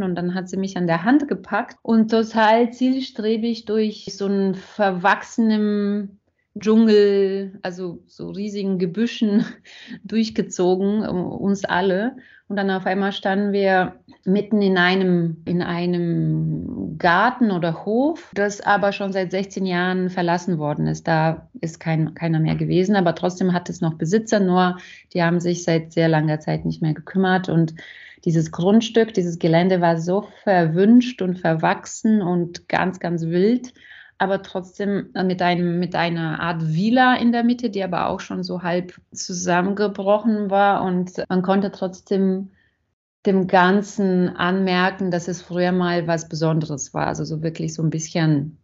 hüpfen und dann hat sie mich an der Hand gepackt und total zielstrebig durch so einen verwachsenen Dschungel, also so riesigen Gebüschen durchgezogen, uns alle. Und dann auf einmal standen wir mitten in einem, in einem Garten oder Hof, das aber schon seit 16 Jahren verlassen worden ist. Da ist kein, keiner mehr gewesen, aber trotzdem hat es noch Besitzer, nur die haben sich seit sehr langer Zeit nicht mehr gekümmert. Und dieses Grundstück, dieses Gelände war so verwünscht und verwachsen und ganz, ganz wild aber trotzdem mit, einem, mit einer Art Villa in der Mitte, die aber auch schon so halb zusammengebrochen war. Und man konnte trotzdem dem Ganzen anmerken, dass es früher mal was Besonderes war. Also so wirklich so ein bisschen,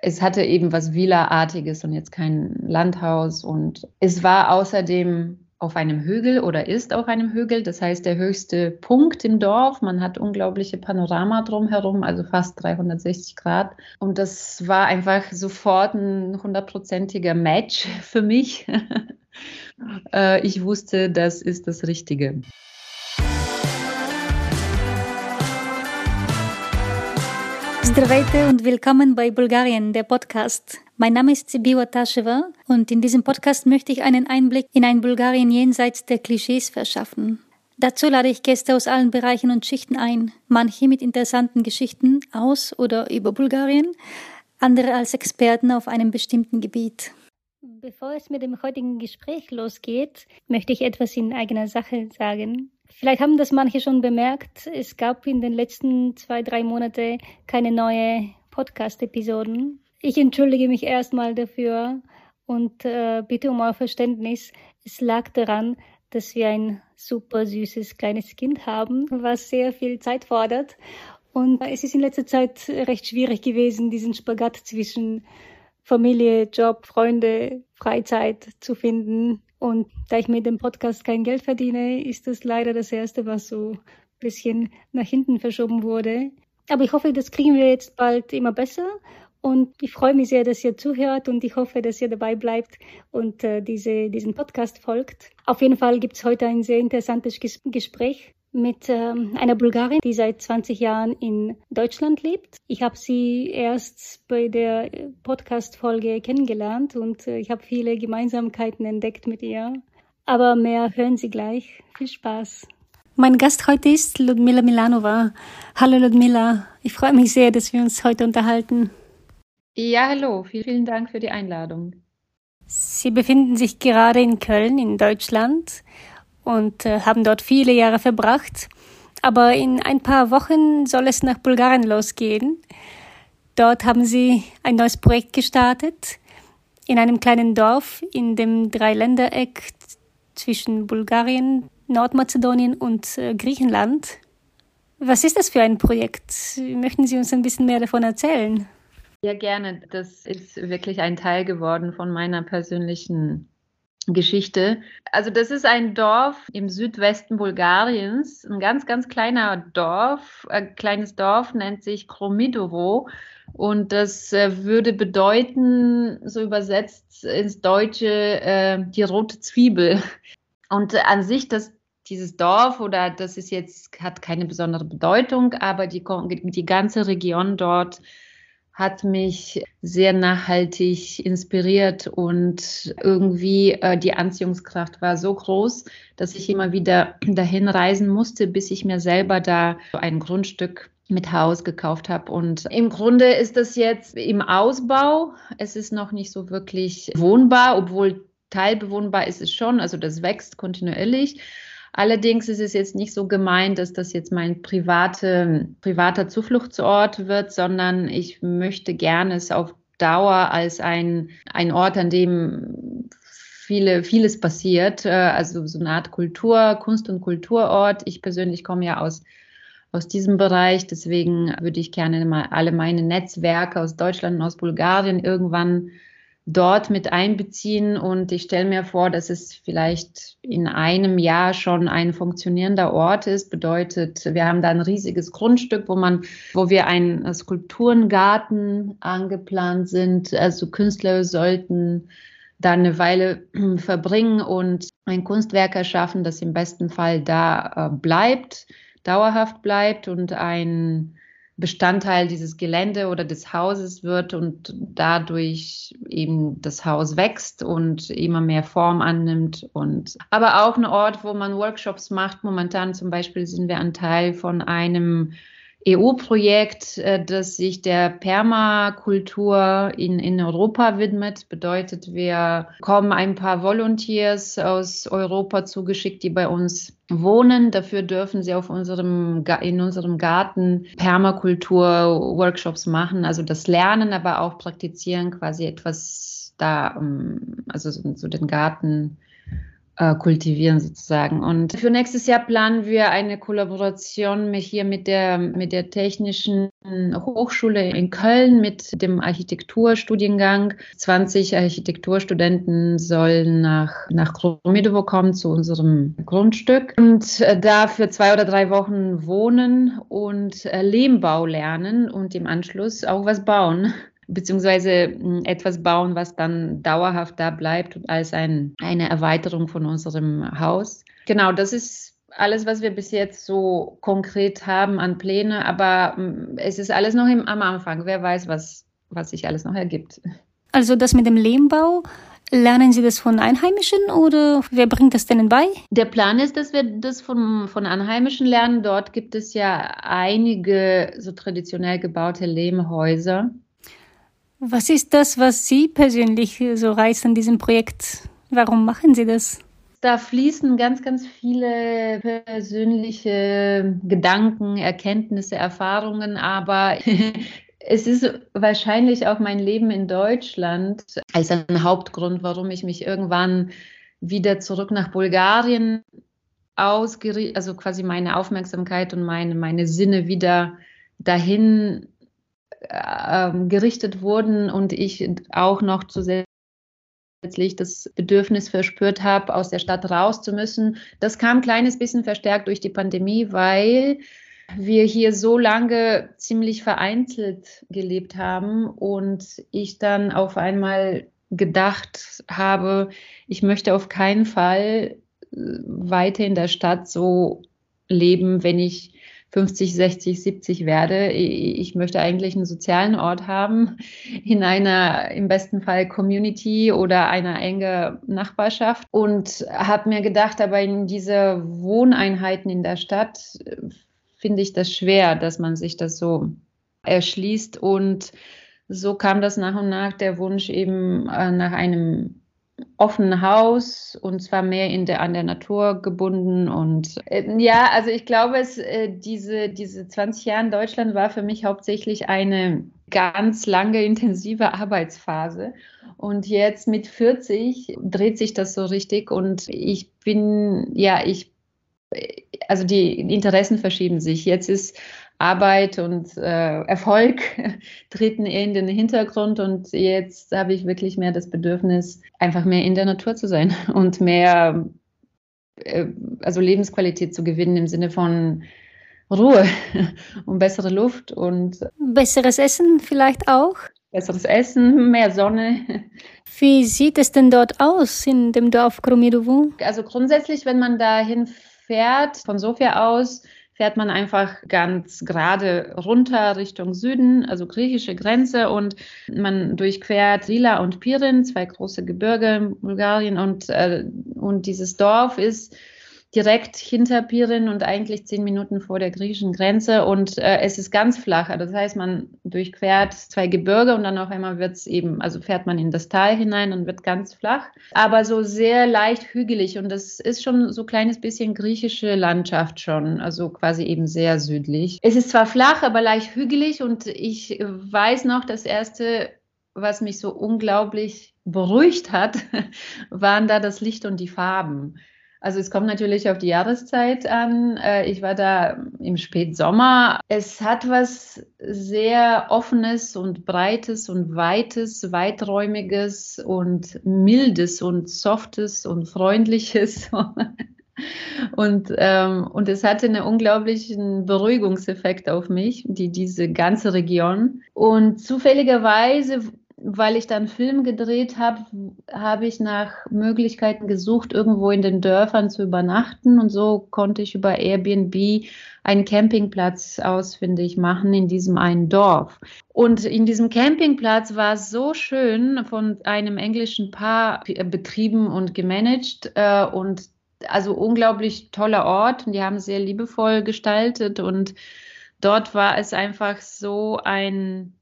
es hatte eben was Villa-artiges und jetzt kein Landhaus. Und es war außerdem auf einem Hügel oder ist auf einem Hügel. Das heißt, der höchste Punkt im Dorf. Man hat unglaubliche Panorama drumherum, also fast 360 Grad. Und das war einfach sofort ein hundertprozentiger Match für mich. Äh, ich wusste, das ist das Richtige. Здравейте und willkommen bei Bulgarien, der Podcast. Mein Name ist Sibiwa Tasheva und in diesem Podcast möchte ich einen Einblick in ein Bulgarien jenseits der Klischees verschaffen. Dazu lade ich Gäste aus allen Bereichen und Schichten ein, manche mit interessanten Geschichten aus oder über Bulgarien, andere als Experten auf einem bestimmten Gebiet. Bevor es mit dem heutigen Gespräch losgeht, möchte ich etwas in eigener Sache sagen. Vielleicht haben das manche schon bemerkt. Es gab in den letzten zwei, drei Monaten keine neue Podcast-Episoden. Ich entschuldige mich erstmal dafür und äh, bitte um euer Verständnis. Es lag daran, dass wir ein super süßes kleines Kind haben, was sehr viel Zeit fordert. Und es ist in letzter Zeit recht schwierig gewesen, diesen Spagat zwischen Familie, Job, Freunde, Freizeit zu finden. Und da ich mit dem Podcast kein Geld verdiene, ist das leider das Erste, was so ein bisschen nach hinten verschoben wurde. Aber ich hoffe, das kriegen wir jetzt bald immer besser und ich freue mich sehr, dass ihr zuhört und ich hoffe, dass ihr dabei bleibt und äh, diese, diesen Podcast folgt. Auf jeden Fall gibt es heute ein sehr interessantes Ges Gespräch mit ähm, einer Bulgarin, die seit 20 Jahren in Deutschland lebt. Ich habe sie erst bei der Podcast-Folge kennengelernt und äh, ich habe viele Gemeinsamkeiten entdeckt mit ihr. Aber mehr hören Sie gleich. Viel Spaß. Mein Gast heute ist Ludmila Milanova. Hallo Ludmila, ich freue mich sehr, dass wir uns heute unterhalten. Ja, hallo, vielen Dank für die Einladung. Sie befinden sich gerade in Köln in Deutschland und äh, haben dort viele Jahre verbracht. Aber in ein paar Wochen soll es nach Bulgarien losgehen. Dort haben sie ein neues Projekt gestartet in einem kleinen Dorf in dem Dreiländereck zwischen Bulgarien, Nordmazedonien und äh, Griechenland. Was ist das für ein Projekt? Möchten Sie uns ein bisschen mehr davon erzählen? Ja, gerne. Das ist wirklich ein Teil geworden von meiner persönlichen Geschichte. Also das ist ein Dorf im Südwesten Bulgariens, ein ganz, ganz kleiner Dorf, ein kleines Dorf nennt sich Kromidovo und das äh, würde bedeuten, so übersetzt ins Deutsche, äh, die rote Zwiebel. Und an sich, das, dieses Dorf oder das ist jetzt, hat keine besondere Bedeutung, aber die, die ganze Region dort hat mich sehr nachhaltig inspiriert und irgendwie äh, die Anziehungskraft war so groß, dass ich immer wieder dahin reisen musste, bis ich mir selber da ein Grundstück mit Haus gekauft habe. Und im Grunde ist das jetzt im Ausbau. Es ist noch nicht so wirklich wohnbar, obwohl teilbewohnbar ist es schon. Also das wächst kontinuierlich. Allerdings ist es jetzt nicht so gemeint, dass das jetzt mein private, privater Zufluchtsort wird, sondern ich möchte gerne es auf Dauer als ein, ein Ort, an dem viele, vieles passiert, äh, also so eine Art Kultur, Kunst- und Kulturort. Ich persönlich komme ja aus, aus diesem Bereich, deswegen würde ich gerne mal alle meine Netzwerke aus Deutschland und aus Bulgarien irgendwann dort mit einbeziehen. Und ich stelle mir vor, dass es vielleicht in einem Jahr schon ein funktionierender Ort ist. Bedeutet, wir haben da ein riesiges Grundstück, wo man, wo wir einen Skulpturengarten angeplant sind. Also Künstler sollten da eine Weile verbringen und ein Kunstwerk erschaffen, das im besten Fall da äh, bleibt dauerhaft bleibt und ein Bestandteil dieses Gelände oder des Hauses wird und dadurch eben das Haus wächst und immer mehr Form annimmt und aber auch ein Ort, wo man Workshops macht. Momentan zum Beispiel sind wir ein Teil von einem EU-Projekt, äh, das sich der Permakultur in, in Europa widmet. Bedeutet, wir kommen ein paar Volunteers aus Europa zugeschickt, die bei uns wohnen. Dafür dürfen sie auf unserem, in unserem Garten Permakultur-Workshops machen, also das Lernen, aber auch praktizieren, quasi etwas da, ähm, also so den Garten äh, kultivieren sozusagen. Und für nächstes Jahr planen wir eine Kollaboration hier mit der, mit der Technischen Hochschule in Köln mit dem Architekturstudiengang. 20 Architekturstudenten sollen nach, nach Kromidovo kommen zu unserem Grundstück und äh, da für zwei oder drei Wochen wohnen und äh, Lehmbau lernen und im Anschluss auch was bauen beziehungsweise hm, etwas bauen, was dann dauerhaft da bleibt als ein, eine Erweiterung von unserem Haus. Genau, das ist alles, was wir bis jetzt so konkret haben an Pläne, aber hm, es ist alles noch im, am Anfang. Wer weiß, was, was sich alles noch ergibt. Also das mit dem Lehmbau, Lernen Sie das von Einheimischen oder wer bringt das denen bei? Der Plan ist, dass wir das von, von Einheimischen lernen. Dort gibt es ja einige so traditionell gebaute Lehmhäuser. Was ist das, was Sie persönlich so reizt an diesem Projekt? Warum machen Sie das? Da fließen ganz, ganz viele persönliche Gedanken, Erkenntnisse, Erfahrungen, aber es ist wahrscheinlich auch mein Leben in Deutschland als ein Hauptgrund, warum ich mich irgendwann wieder zurück nach Bulgarien ausgerichtet, also quasi meine Aufmerksamkeit und meine, meine Sinne wieder dahin ähm, gerichtet wurden und ich auch noch zusätzlich das Bedürfnis verspürt habe, aus der Stadt raus zu müssen. Das kam ein kleines bisschen verstärkt durch die Pandemie, weil wir hier so lange ziemlich vereinzelt gelebt haben und ich dann auf einmal gedacht habe, ich möchte auf keinen Fall äh, weiter in der Stadt so leben, wenn ich 50, 60, 70 werde. Ich möchte eigentlich einen sozialen Ort haben, in einer im besten Fall Community oder einer enge Nachbarschaft und habe mir gedacht, aber in diese Wohneinheiten in der Stadt äh, finde ich das schwer, dass man sich das so erschließt und so kam das nach und nach der Wunsch eben äh, nach einem offenen Haus und zwar mehr in der, an der Natur gebunden. Und äh, ja, also ich glaube, es, äh, diese, diese 20 Jahre in Deutschland war für mich hauptsächlich eine ganz lange, intensive Arbeitsphase. Und jetzt mit 40 dreht sich das so richtig und ich bin, ja, ich, also die Interessen verschieben sich. Jetzt ist Arbeit und äh, Erfolg treten eher in den Hintergrund und jetzt habe ich wirklich mehr das Bedürfnis, einfach mehr in der Natur zu sein und mehr, äh, also Lebensqualität zu gewinnen im Sinne von Ruhe und bessere Luft und besseres Essen vielleicht auch. Besseres Essen, mehr Sonne. Wie sieht es denn dort aus in dem Dorf Kromidovo? Also grundsätzlich, wenn man dahin fährt, von Sofia aus, fährt man einfach ganz gerade runter Richtung Süden, also griechische Grenze und man durchquert Rila und Pirin, zwei große Gebirge in Bulgarien und, äh, und dieses Dorf ist direkt hinter Pirin und eigentlich zehn Minuten vor der griechischen Grenze. Und äh, es ist ganz flach. Das heißt, man durchquert zwei Gebirge und dann auf einmal wird es eben, also fährt man in das Tal hinein und wird ganz flach, aber so sehr leicht hügelig. Und das ist schon so ein kleines bisschen griechische Landschaft schon, also quasi eben sehr südlich. Es ist zwar flach, aber leicht hügelig und ich weiß noch, das erste was mich so unglaublich beruhigt hat, waren da das Licht und die Farben. Also es kommt natürlich auf die Jahreszeit an. Äh, ich war da im Spätsommer. Es hat was sehr offenes und breites und weites, weiträumiges und mildes und softes und freundliches. Und, ähm, und es hatte einen unglaublichen Beruhigungseffekt auf mich, die, diese ganze Region. Und zufälligerweise weil ich dann Film gedreht habe, habe ich nach Möglichkeiten gesucht, irgendwo in den Dörfern zu übernachten. Und so konnte ich über Airbnb einen Campingplatz ausfindig machen in diesem einen Dorf. Und in diesem Campingplatz war es so schön von einem englischen Paar betrieben und gemanagt. Äh, und also unglaublich toller Ort. Und die haben sehr liebevoll gestaltet. Und dort war es einfach so ein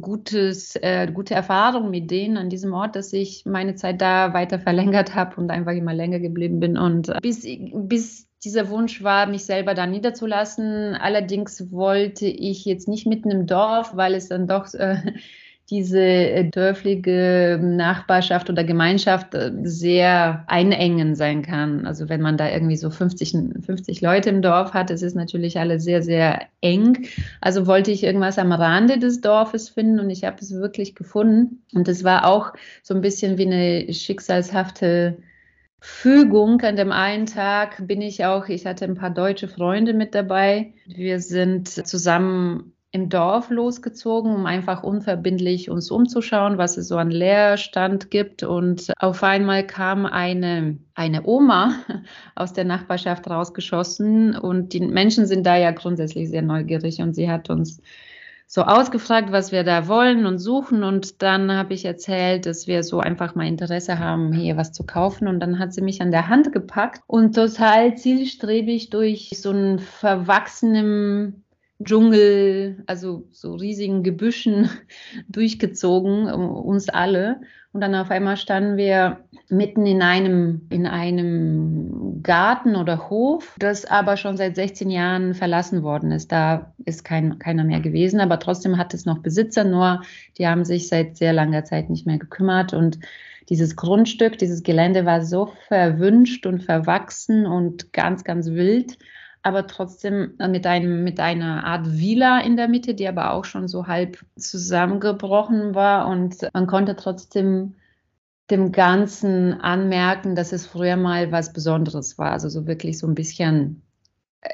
gutes, äh, gute Erfahrung mit denen an diesem Ort, dass ich meine Zeit da weiter verlängert habe und einfach immer länger geblieben bin. Und äh, bis, bis dieser Wunsch war, mich selber da niederzulassen. Allerdings wollte ich jetzt nicht mitten im Dorf, weil es dann doch äh, diese äh, dörfliche Nachbarschaft oder Gemeinschaft äh, sehr einengen sein kann. Also wenn man da irgendwie so 50, 50 Leute im Dorf hat, es ist natürlich alles sehr, sehr eng. Also wollte ich irgendwas am Rande des Dorfes finden und ich habe es wirklich gefunden. Und es war auch so ein bisschen wie eine schicksalshafte Fügung. An dem einen Tag bin ich auch, ich hatte ein paar deutsche Freunde mit dabei. Wir sind zusammen im Dorf losgezogen, um einfach unverbindlich uns umzuschauen, was es so an Leerstand gibt. Und auf einmal kam eine, eine Oma aus der Nachbarschaft rausgeschossen und die Menschen sind da ja grundsätzlich sehr neugierig und sie hat uns so ausgefragt, was wir da wollen und suchen. Und dann habe ich erzählt, dass wir so einfach mal Interesse haben, hier was zu kaufen. Und dann hat sie mich an der Hand gepackt und total zielstrebig durch so einen verwachsenen Dschungel, also so riesigen Gebüschen durchgezogen, uns alle. Und dann auf einmal standen wir mitten in einem, in einem Garten oder Hof, das aber schon seit 16 Jahren verlassen worden ist. Da ist kein, keiner mehr gewesen, aber trotzdem hat es noch Besitzer, nur die haben sich seit sehr langer Zeit nicht mehr gekümmert und dieses Grundstück, dieses Gelände war so verwünscht und verwachsen und ganz, ganz wild aber trotzdem mit, einem, mit einer Art Villa in der Mitte, die aber auch schon so halb zusammengebrochen war. Und man konnte trotzdem dem Ganzen anmerken, dass es früher mal was Besonderes war. Also so wirklich so ein bisschen,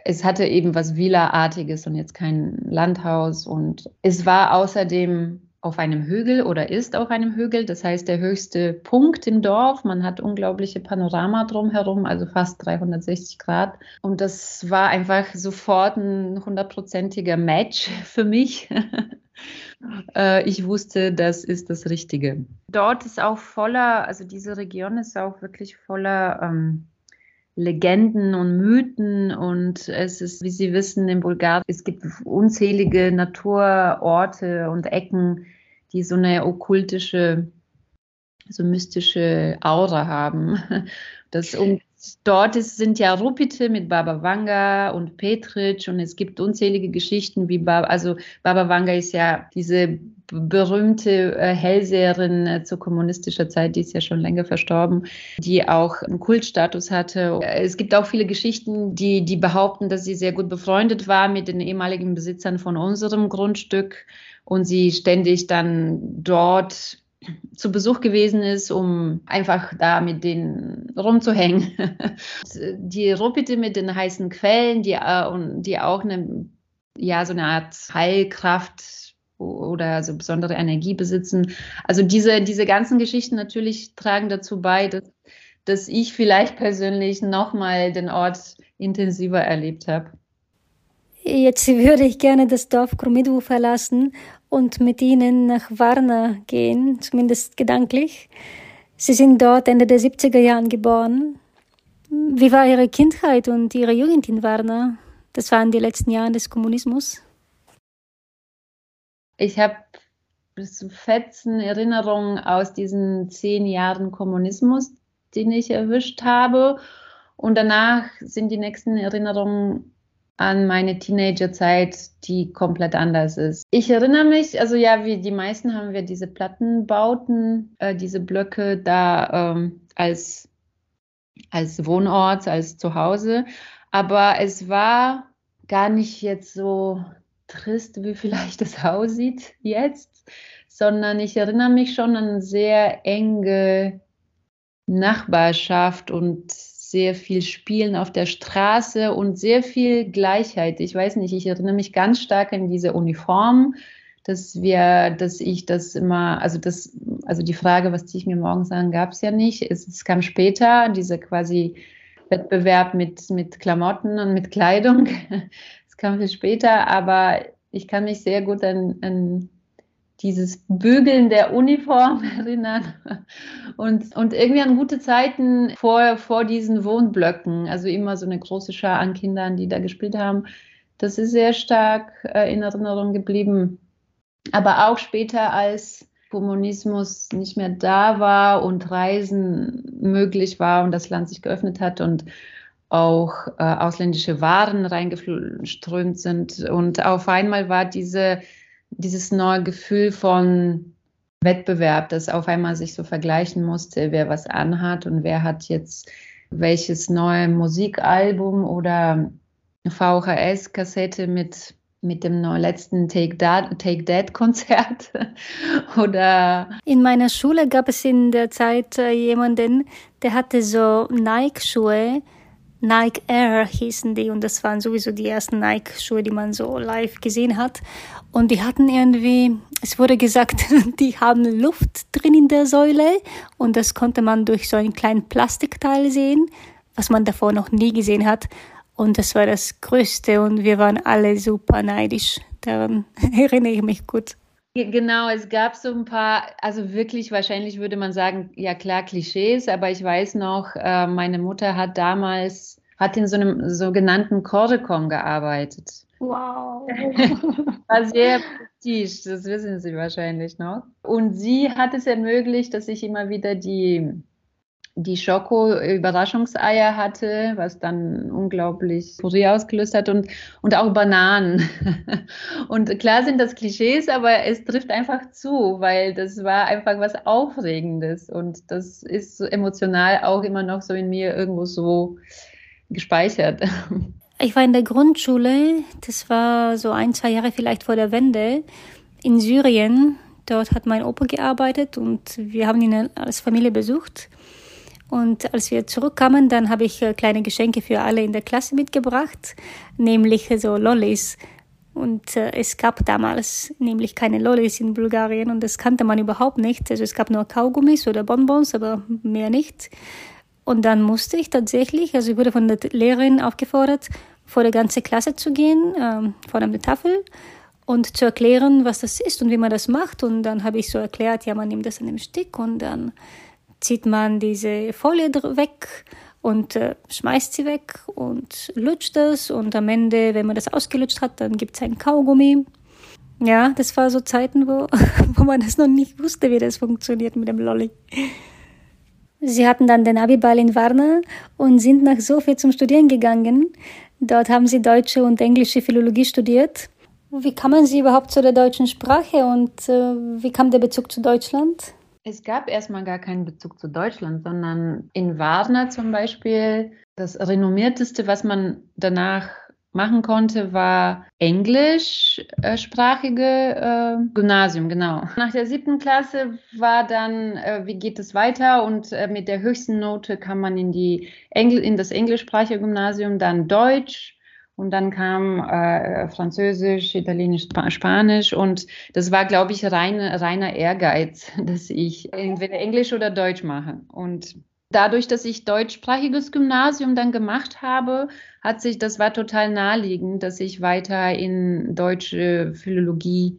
es hatte eben was Villa-artiges und jetzt kein Landhaus. Und es war außerdem auf einem Hügel oder ist auf einem Hügel. Das heißt, der höchste Punkt im Dorf. Man hat unglaubliche Panorama drumherum, also fast 360 Grad. Und das war einfach sofort ein hundertprozentiger Match für mich. Äh, ich wusste, das ist das Richtige. Dort ist auch voller, also diese Region ist auch wirklich voller ähm, Legenden und Mythen und es ist, wie Sie wissen, in Bulgarien, es gibt unzählige Naturorte und Ecken, die so eine okkultische, so mystische Aura haben. Das, und dort ist, sind ja Rupite mit Baba Vanga und Petric und es gibt unzählige Geschichten wie Baba, also Baba Vanga ist ja diese berühmte äh, Hellseherin äh, zu kommunistischer Zeit, die ist ja schon länger verstorben, die auch einen Kultstatus hatte. Es gibt auch viele Geschichten, die, die behaupten, dass sie sehr gut befreundet war mit den ehemaligen Besitzern von unserem Grundstück und sie ständig dann dort zu Besuch gewesen ist, um einfach da mit denen rumzuhängen. die Rupite mit den heißen Quellen, die, äh, die auch eine, ja, so eine Art Heilkraft oder so besondere Energie besitzen. Also diese, diese ganzen Geschichten natürlich tragen dazu bei, dass, dass ich vielleicht persönlich nochmal den Ort intensiver erlebt habe. Jetzt würde ich gerne das Dorf Krumidwu verlassen und mit Ihnen nach Varna gehen, zumindest gedanklich. Sie sind dort Ende der 70er Jahren geboren. Wie war Ihre Kindheit und Ihre Jugend in Varna? Das waren die letzten Jahre des Kommunismus ich habe so fetzen Erinnerungen aus diesen zehn Jahren Kommunismus, den ich erwischt habe. Und danach sind die nächsten Erinnerungen an meine Teenagerzeit, die komplett anders ist. Ich erinnere mich, also ja, wie die meisten haben wir diese Plattenbauten, äh, diese Blöcke da ähm, als, als Wohnort, als Zuhause. Aber es war gar nicht jetzt so trist, wie vielleicht das aussieht jetzt, sondern ich erinnere mich schon an sehr enge Nachbarschaft und sehr viel Spielen auf der Straße und sehr viel Gleichheit. Ich weiß nicht, ich erinnere mich ganz stark an diese Uniform. dass wir, dass ich das immer, also das, also die Frage, was ziehe ich mir morgens an, gab es ja nicht. Es, es, kam später, dieser quasi Wettbewerb mit, mit Klamotten und mit Kleidung. Kam viel später, aber ich kann mich sehr gut an, an dieses Bügeln der Uniform erinnern und, und irgendwie an gute Zeiten vor, vor diesen Wohnblöcken, also immer so eine große Schar an Kindern, die da gespielt haben. Das ist sehr stark äh, in Erinnerung geblieben aber auch später, als Kommunismus nicht mehr da war und Reisen möglich war und das Land sich geöffnet hat und auch äh, ausländische Waren reingeströmt sind. Und auf einmal war diese, dieses neue Gefühl von Wettbewerb, das auf einmal sich so vergleichen musste, wer was anhat und wer hat jetzt welches neue Musikalbum oder VHS-Kassette mit mit dem letzten Take That, Take That Konzert oder in meiner Schule gab es in der Zeit äh, jemanden, der hatte so Nike Schuhe, Nike Air hießen die und das waren sowieso die ersten Nike Schuhe, die man so live gesehen hat und die hatten irgendwie, es wurde gesagt, die haben Luft drin in der Säule und das konnte man durch so einen kleinen Plastikteil sehen, was man davor noch nie gesehen hat und das war das Größte und wir waren alle super neidisch. Daran erinnere ich mich gut. Genau, es gab so ein paar, also wirklich wahrscheinlich würde man sagen, ja klar, Klischees, aber ich weiß noch, äh, meine Mutter hat damals, hat in so einem sogenannten Cordecom gearbeitet. Wow. War sehr prestige, das wissen Sie wahrscheinlich noch. Und sie hat es ermöglicht, dass ich immer wieder die die Schoko-Überraschungseier hatte, was dann unglaublich Furie ausgelöst hat und, und auch Bananen. und klar sind das Klischees, aber es trifft einfach zu, weil das war einfach was Aufregendes und das ist emotional auch immer noch so in mir irgendwo so gespeichert. Ich war in der Grundschule, das war so ein, zwei Jahre vielleicht vor der Wende, in Syrien. Dort hat mein Opa gearbeitet und wir haben ihn als Familie besucht. Und als wir zurückkamen, dann habe ich äh, kleine Geschenke für alle in der Klasse mitgebracht, nämlich so Lollis. Und äh, es gab damals nämlich keine Lollis in Bulgarien und das kannte man überhaupt nicht. Also es gab nur Kaugummis oder Bonbons, aber mehr nicht. Und dann musste ich tatsächlich, also ich wurde von der Lehrerin aufgefordert, vor der ganzen Klasse zu gehen, ähm, vor einer Tafel und zu erklären, was das ist und wie man das macht. Und dann habe ich so erklärt, ja, man nimmt das an einem Stick und dann zieht man diese Folie weg und äh, schmeißt sie weg und lutscht es und am Ende, wenn man das ausgelutscht hat, dann gibt es ein Kaugummi. Ja, das war so Zeiten, wo, wo man das noch nicht wusste, wie das funktioniert mit dem Lolli. Sie hatten dann den Abiball in Varna und sind nach Sofia zum Studieren gegangen. Dort haben sie deutsche und englische Philologie studiert. Wie kamen Sie überhaupt zu der deutschen Sprache und äh, wie kam der Bezug zu Deutschland? Es gab erstmal gar keinen Bezug zu Deutschland, sondern in Warner zum Beispiel, das renommierteste, was man danach machen konnte, war englischsprachige äh, Gymnasium, genau. Nach der siebten Klasse war dann, äh, wie geht es weiter? Und äh, mit der höchsten Note kam man in, die Engl in das englischsprachige Gymnasium, dann Deutsch, und dann kam äh, Französisch, Italienisch, Sp Spanisch und das war, glaube ich, rein, reiner Ehrgeiz, dass ich entweder Englisch oder Deutsch mache. Und dadurch, dass ich deutschsprachiges Gymnasium dann gemacht habe, hat sich, das war total naheliegend, dass ich weiter in deutsche Philologie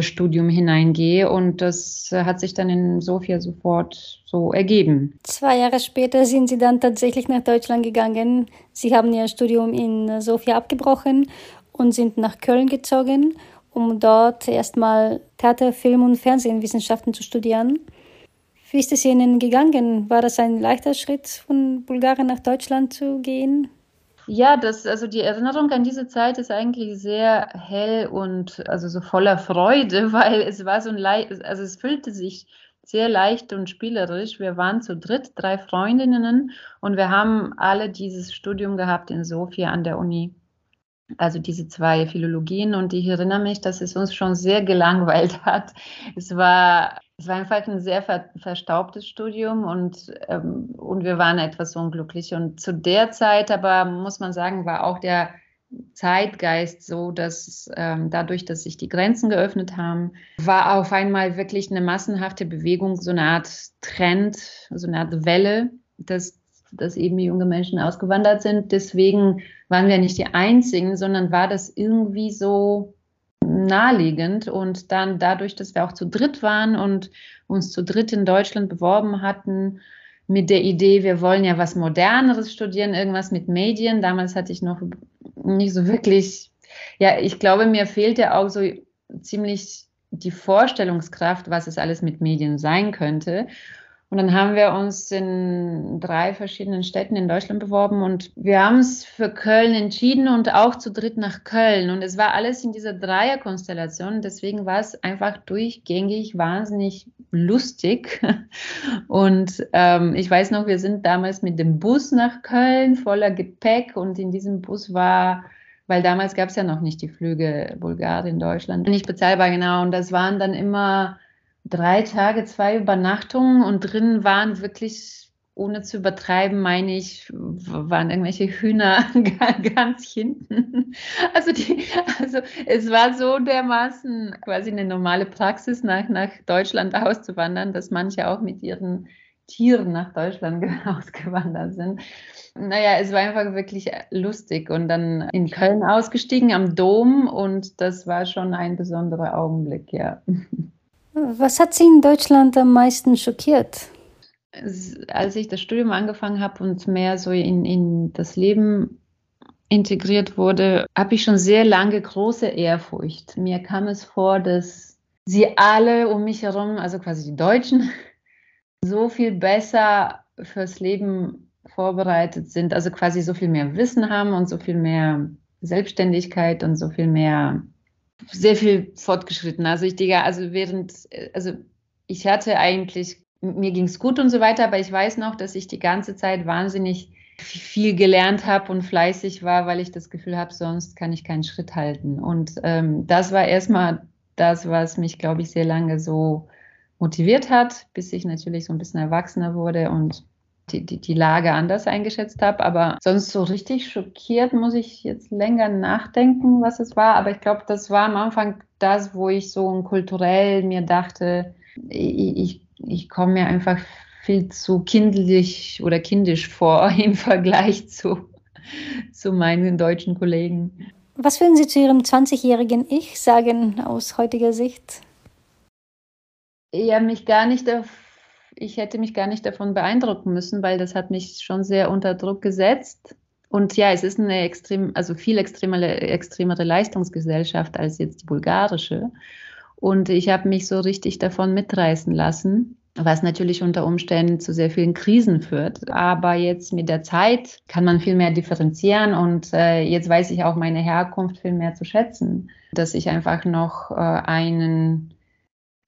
Studium hineingehe und das äh, hat sich dann in Sofia sofort so ergeben. Zwei Jahre später sind Sie dann tatsächlich nach Deutschland gegangen. Sie haben Ihr Studium in Sofia abgebrochen und sind nach Köln gezogen, um dort erstmal Theater, Film und Fernsehwissenschaften zu studieren. Wie ist es Ihnen gegangen? War das ein leichter Schritt, von Bulgarien nach Deutschland zu gehen? Ja, das, also die Erinnerung an diese Zeit ist eigentlich sehr hell und also so voller Freude, weil es war so ein leicht, also es fühlte sich sehr leicht und spielerisch. Wir waren zu dritt, drei Freundinnen und wir haben alle dieses Studium gehabt in Sofia an der Uni. Also diese zwei Philologien und ich erinnere mich, dass es uns schon sehr gelangweilt hat. Es war es war einfach ein sehr ver verstaubtes Studium und, ähm, und wir waren etwas unglücklich. Und zu der Zeit aber, muss man sagen, war auch der Zeitgeist so, dass ähm, dadurch, dass sich die Grenzen geöffnet haben, war auf einmal wirklich eine massenhafte Bewegung, so eine Art Trend, so eine Art Welle, dass, dass eben junge Menschen ausgewandert sind. Deswegen waren wir nicht die Einzigen, sondern war das irgendwie so naheliegend. Und dann dadurch, dass wir auch zu dritt waren und uns zu dritt in Deutschland beworben hatten, mit der Idee, wir wollen ja was Moderneres studieren, irgendwas mit Medien. Damals hatte ich noch nicht so wirklich, ja, ich glaube, mir fehlt ja auch so ziemlich die Vorstellungskraft, was es alles mit Medien sein könnte. Und dann haben wir uns in drei verschiedenen Städten in Deutschland beworben und wir haben es für Köln entschieden und auch zu dritt nach Köln. Und es war alles in dieser Dreierkonstellation. Deswegen war es einfach durchgängig wahnsinnig lustig. Und ähm, ich weiß noch, wir sind damals mit dem Bus nach Köln voller Gepäck und in diesem Bus war weil damals gab es ja noch nicht die Flüge Bulgarien, Deutschland, nicht bezahlbar genau. Und das waren dann immer drei Tage, zwei Übernachtungen und drin waren wirklich, ohne zu übertreiben, meine ich, waren irgendwelche Hühner ganz hinten. Also, die, also es war so dermaßen quasi eine normale Praxis, nach, nach Deutschland auszuwandern, dass manche auch mit ihren Tieren nach Deutschland ausgewandert sind. Naja, es war einfach wirklich lustig und dann in Köln ausgestiegen am Dom und das war schon ein besonderer Augenblick, ja. Was hat Sie in Deutschland am meisten schockiert? Als ich das Studium angefangen habe und mehr so in, in das Leben integriert wurde, habe ich schon sehr lange große Ehrfurcht. Mir kam es vor, dass sie alle um mich herum, also quasi die Deutschen, so viel besser fürs Leben vorbereitet sind, also quasi so viel mehr Wissen haben und so viel mehr Selbstständigkeit und so viel mehr sehr viel fortgeschritten. Also ich denke, also während, also ich hatte eigentlich, mir ging es gut und so weiter, aber ich weiß noch, dass ich die ganze Zeit wahnsinnig viel gelernt habe und fleißig war, weil ich das Gefühl habe, sonst kann ich keinen Schritt halten. Und ähm, das war erstmal das, was mich, glaube ich, sehr lange so motiviert hat, bis ich natürlich so ein bisschen erwachsener wurde und die, die, die Lage anders eingeschätzt habe. Aber sonst so richtig schockiert muss ich jetzt länger nachdenken, was es war. Aber ich glaube, das war am Anfang das, wo ich so kulturell mir dachte, ich, ich, komme mir einfach viel zu kindlich oder kindisch vor im Vergleich zu, zu meinen deutschen Kollegen. Was würden Sie zu Ihrem 20-jährigen Ich sagen aus heutiger Sicht? Ja, mich gar nicht ich hätte mich gar nicht davon beeindrucken müssen, weil das hat mich schon sehr unter Druck gesetzt. Und ja, es ist eine extrem, also viel extremere, extremere Leistungsgesellschaft als jetzt die bulgarische. Und ich habe mich so richtig davon mitreißen lassen, was natürlich unter Umständen zu sehr vielen Krisen führt. Aber jetzt mit der Zeit kann man viel mehr differenzieren und äh, jetzt weiß ich auch meine Herkunft viel mehr zu schätzen, dass ich einfach noch äh, einen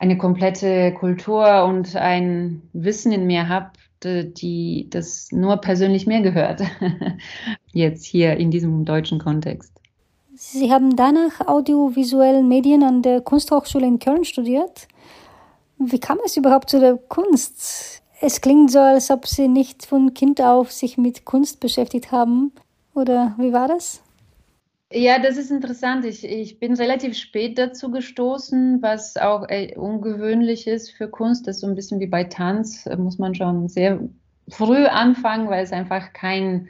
eine komplette Kultur und ein Wissen in mir habe, die das nur persönlich mir gehört. Jetzt hier in diesem deutschen Kontext. Sie haben danach audiovisuellen Medien an der Kunsthochschule in Köln studiert. Wie kam es überhaupt zu der Kunst? Es klingt so, als ob Sie nicht von Kind auf sich mit Kunst beschäftigt haben. Oder wie war das? Ja, das ist interessant. Ich, ich bin relativ spät dazu gestoßen, was auch äh, ungewöhnlich ist für Kunst. Das ist so ein bisschen wie bei Tanz, äh, muss man schon sehr früh anfangen, weil es einfach kein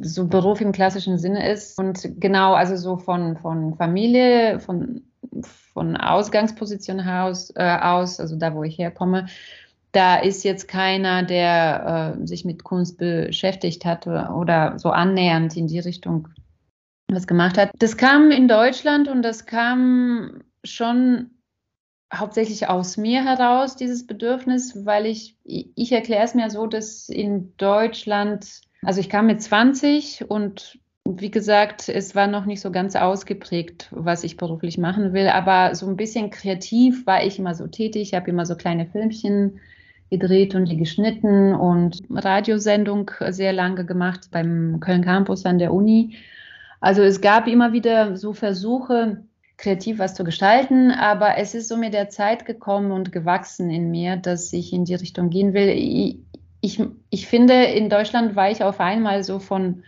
so Beruf im klassischen Sinne ist. Und genau, also so von, von Familie, von, von Ausgangsposition aus, äh, aus, also da, wo ich herkomme, da ist jetzt keiner, der äh, sich mit Kunst beschäftigt hat oder so annähernd in die Richtung was gemacht hat. Das kam in Deutschland und das kam schon hauptsächlich aus mir heraus, dieses Bedürfnis, weil ich, ich erkläre es mir so, dass in Deutschland, also ich kam mit 20 und wie gesagt, es war noch nicht so ganz ausgeprägt, was ich beruflich machen will, aber so ein bisschen kreativ war ich immer so tätig. Ich habe immer so kleine Filmchen gedreht und die geschnitten und Radiosendung sehr lange gemacht beim Köln Campus an der Uni. Also es gab immer wieder so Versuche, kreativ was zu gestalten, aber es ist so mit der Zeit gekommen und gewachsen in mir, dass ich in die Richtung gehen will. Ich, ich, ich finde, in Deutschland war ich auf einmal so von,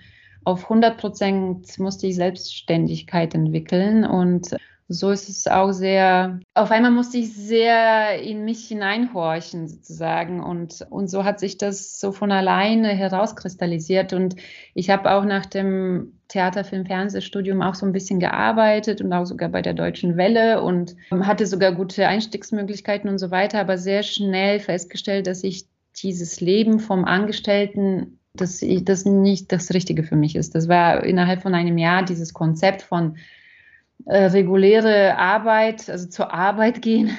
auf 100 Prozent musste ich Selbstständigkeit entwickeln und so ist es auch sehr, auf einmal musste ich sehr in mich hineinhorchen sozusagen und, und so hat sich das so von alleine herauskristallisiert und ich habe auch nach dem Theater, Film, Fernsehstudium auch so ein bisschen gearbeitet und auch sogar bei der Deutschen Welle und hatte sogar gute Einstiegsmöglichkeiten und so weiter, aber sehr schnell festgestellt, dass ich dieses Leben vom Angestellten dass das nicht das Richtige für mich ist. Das war innerhalb von einem Jahr dieses Konzept von äh, reguläre Arbeit, also zur Arbeit gehen,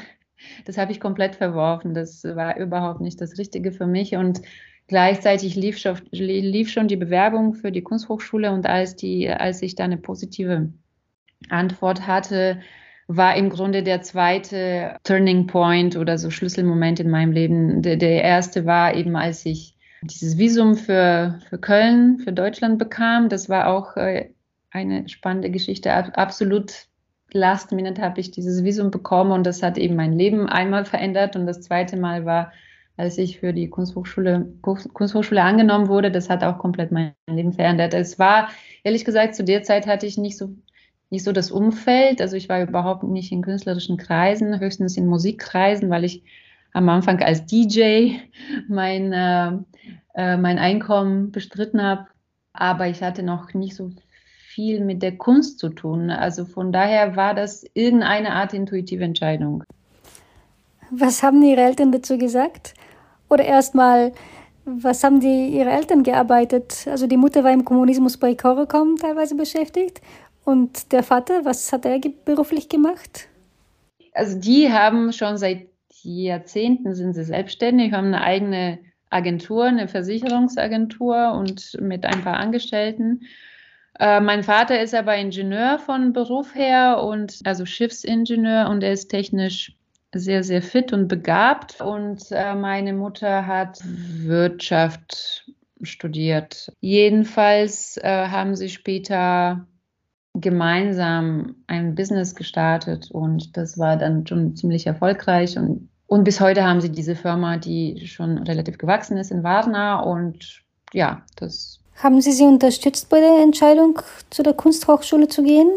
das habe ich komplett verworfen. Das war überhaupt nicht das Richtige für mich. Und gleichzeitig lief schon, lief schon die Bewerbung für die Kunsthochschule und als, die, als ich da eine positive Antwort hatte, war im Grunde der zweite Turning Point oder so Schlüsselmoment in meinem Leben. Der, der erste war eben, als ich dieses Visum für, für Köln, für Deutschland bekam. Das war auch äh, eine spannende Geschichte. Absolut last minute habe ich dieses Visum bekommen und das hat eben mein Leben einmal verändert. Und das zweite Mal war, als ich für die Kunsthochschule, Kunsthochschule angenommen wurde, das hat auch komplett mein Leben verändert. Es war, ehrlich gesagt, zu der Zeit hatte ich nicht so, nicht so das Umfeld. Also ich war überhaupt nicht in künstlerischen Kreisen, höchstens in Musikkreisen, weil ich am Anfang als DJ mein, äh, äh, mein Einkommen bestritten habe. Aber ich hatte noch nicht so viel mit der Kunst zu tun. Also von daher war das irgendeine Art intuitive Entscheidung. Was haben Ihre Eltern dazu gesagt? Oder erstmal, was haben die, Ihre Eltern gearbeitet? Also die Mutter war im Kommunismus bei Chorocom teilweise beschäftigt. Und der Vater, was hat er beruflich gemacht? Also die haben schon seit Jahrzehnten sind sie selbstständig, haben eine eigene Agentur, eine Versicherungsagentur und mit ein paar Angestellten äh, mein Vater ist aber Ingenieur von Beruf her und also Schiffsingenieur und er ist technisch sehr, sehr fit und begabt. Und äh, meine Mutter hat Wirtschaft studiert. Jedenfalls äh, haben sie später gemeinsam ein Business gestartet und das war dann schon ziemlich erfolgreich und und bis heute haben sie diese Firma, die schon relativ gewachsen ist in Varna und ja, das haben Sie sie unterstützt bei der Entscheidung, zu der Kunsthochschule zu gehen?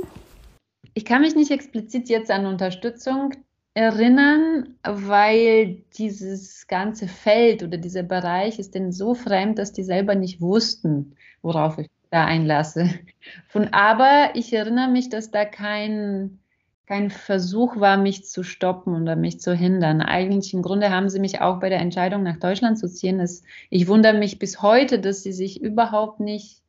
Ich kann mich nicht explizit jetzt an Unterstützung erinnern, weil dieses ganze Feld oder dieser Bereich ist denen so fremd, dass die selber nicht wussten, worauf ich da einlasse. Von, aber ich erinnere mich, dass da kein kein Versuch war, mich zu stoppen oder mich zu hindern. Eigentlich im Grunde haben sie mich auch bei der Entscheidung, nach Deutschland zu ziehen. Es, ich wundere mich bis heute, dass sie sich überhaupt nicht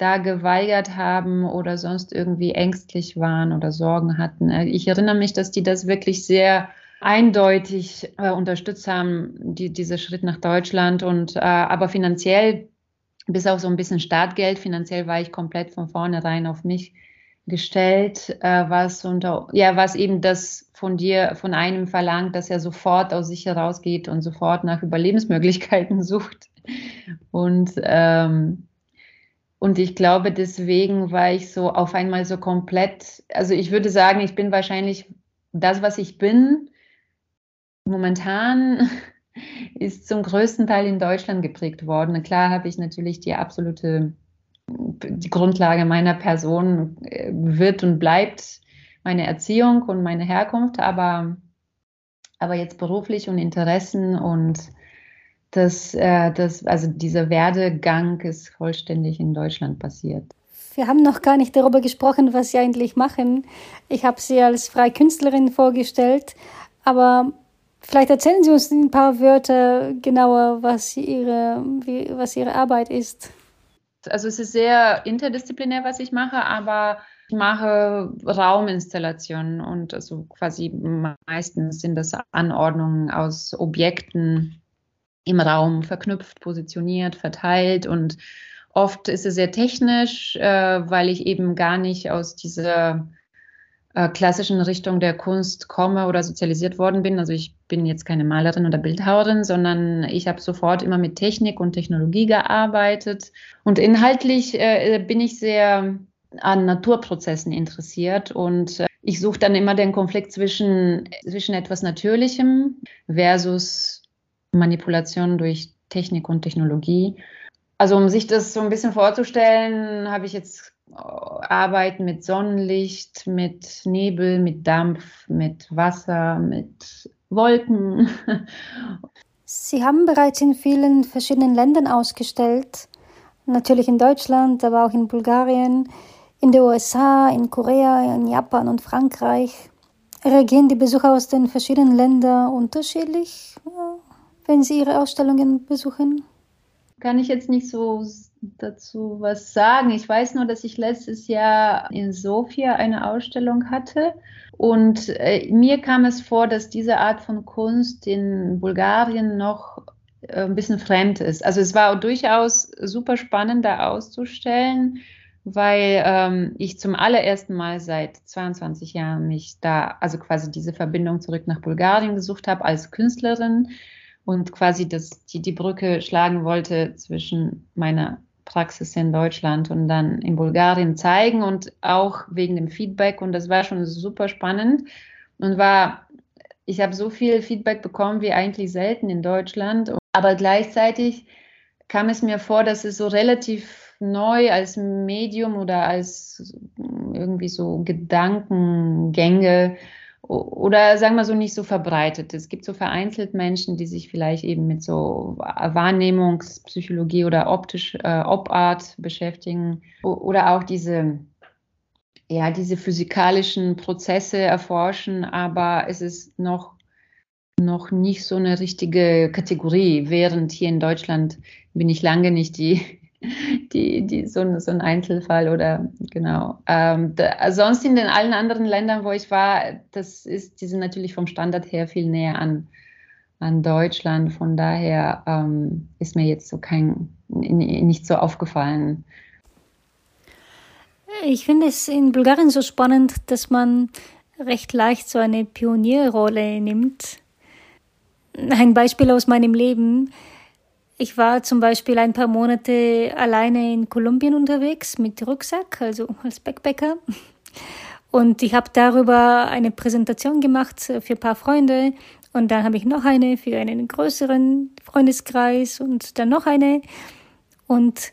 da geweigert haben oder sonst irgendwie ängstlich waren oder Sorgen hatten. Ich erinnere mich, dass die das wirklich sehr eindeutig äh, unterstützt haben, die, dieser Schritt nach Deutschland. Und äh, aber finanziell, bis auf so ein bisschen Startgeld, finanziell war ich komplett von vornherein auf mich gestellt, äh, was unter, ja, was eben das von dir, von einem verlangt, dass er sofort aus sich herausgeht und sofort nach Überlebensmöglichkeiten sucht. Und, ähm, und ich glaube, deswegen war ich so auf einmal so komplett, also ich würde sagen, ich bin wahrscheinlich das, was ich bin, momentan ist zum größten Teil in Deutschland geprägt worden. Klar habe ich natürlich die absolute die Grundlage meiner Person äh, wird und bleibt meine Erziehung und meine Herkunft, aber, aber jetzt beruflich und Interessen und das, äh, das, also dieser Werdegang ist vollständig in Deutschland passiert. Wir haben noch gar nicht darüber gesprochen, was Sie eigentlich machen. Ich habe Sie als freie Künstlerin vorgestellt, aber vielleicht erzählen Sie uns ein paar Wörter genauer, was Ihre, wie, was Ihre Arbeit ist. Also es ist sehr interdisziplinär, was ich mache, aber ich mache Rauminstallationen und also quasi meistens sind das Anordnungen aus Objekten im Raum verknüpft, positioniert, verteilt und oft ist es sehr technisch, äh, weil ich eben gar nicht aus dieser äh, klassischen Richtung der Kunst komme oder sozialisiert worden bin. Also ich bin jetzt keine Malerin oder Bildhauerin, sondern ich habe sofort immer mit Technik und Technologie gearbeitet. Und inhaltlich äh, bin ich sehr an Naturprozessen interessiert und äh, ich suche dann immer den Konflikt zwischen, zwischen etwas Natürlichem versus Manipulation durch Technik und Technologie. also um sich das so ein bisschen vorzustellen, habe ich jetzt äh, Arbeiten mit Sonnenlicht, mit Nebel, mit Dampf, mit Wasser, mit Wolken. Sie haben bereits in vielen verschiedenen Ländern ausgestellt, natürlich in Deutschland, aber auch in Bulgarien, in den USA, in Korea, in Japan und Frankreich. Reagieren die Besucher aus den verschiedenen Ländern unterschiedlich, wenn sie ihre Ausstellungen besuchen? Kann ich jetzt nicht so dazu was sagen. Ich weiß nur, dass ich letztes Jahr in Sofia eine Ausstellung hatte und äh, mir kam es vor, dass diese Art von Kunst in Bulgarien noch äh, ein bisschen fremd ist. Also es war durchaus super spannend, da auszustellen, weil ähm, ich zum allerersten Mal seit 22 Jahren mich da, also quasi diese Verbindung zurück nach Bulgarien gesucht habe als Künstlerin und quasi das, die, die Brücke schlagen wollte zwischen meiner Praxis in Deutschland und dann in Bulgarien zeigen und auch wegen dem Feedback. Und das war schon super spannend und war, ich habe so viel Feedback bekommen wie eigentlich selten in Deutschland. Aber gleichzeitig kam es mir vor, dass es so relativ neu als Medium oder als irgendwie so Gedankengänge oder sagen wir so nicht so verbreitet. Es gibt so vereinzelt Menschen, die sich vielleicht eben mit so Wahrnehmungspsychologie oder optisch äh, Opart beschäftigen oder auch diese ja diese physikalischen Prozesse erforschen, aber es ist noch noch nicht so eine richtige Kategorie, während hier in Deutschland bin ich lange nicht die die, die, so, so ein Einzelfall oder genau. Ähm, da, sonst in den allen anderen Ländern, wo ich war, das ist, die sind natürlich vom Standard her viel näher an, an Deutschland. Von daher ähm, ist mir jetzt so kein, nicht so aufgefallen. Ich finde es in Bulgarien so spannend, dass man recht leicht so eine Pionierrolle nimmt. Ein Beispiel aus meinem Leben. Ich war zum Beispiel ein paar Monate alleine in Kolumbien unterwegs mit Rucksack, also als Backpacker. Und ich habe darüber eine Präsentation gemacht für ein paar Freunde. Und dann habe ich noch eine für einen größeren Freundeskreis und dann noch eine. Und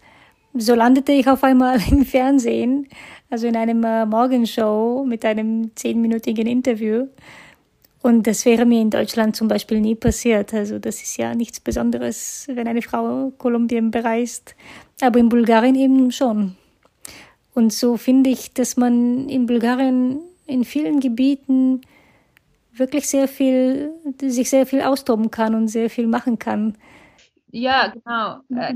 so landete ich auf einmal im Fernsehen, also in einem äh, Morgenshow mit einem zehnminütigen Interview. Und das wäre mir in Deutschland zum Beispiel nie passiert. Also das ist ja nichts Besonderes, wenn eine Frau Kolumbien bereist, aber in Bulgarien eben schon. Und so finde ich, dass man in Bulgarien in vielen Gebieten wirklich sehr viel, sich sehr viel austoben kann und sehr viel machen kann. Ja, genau. Äh,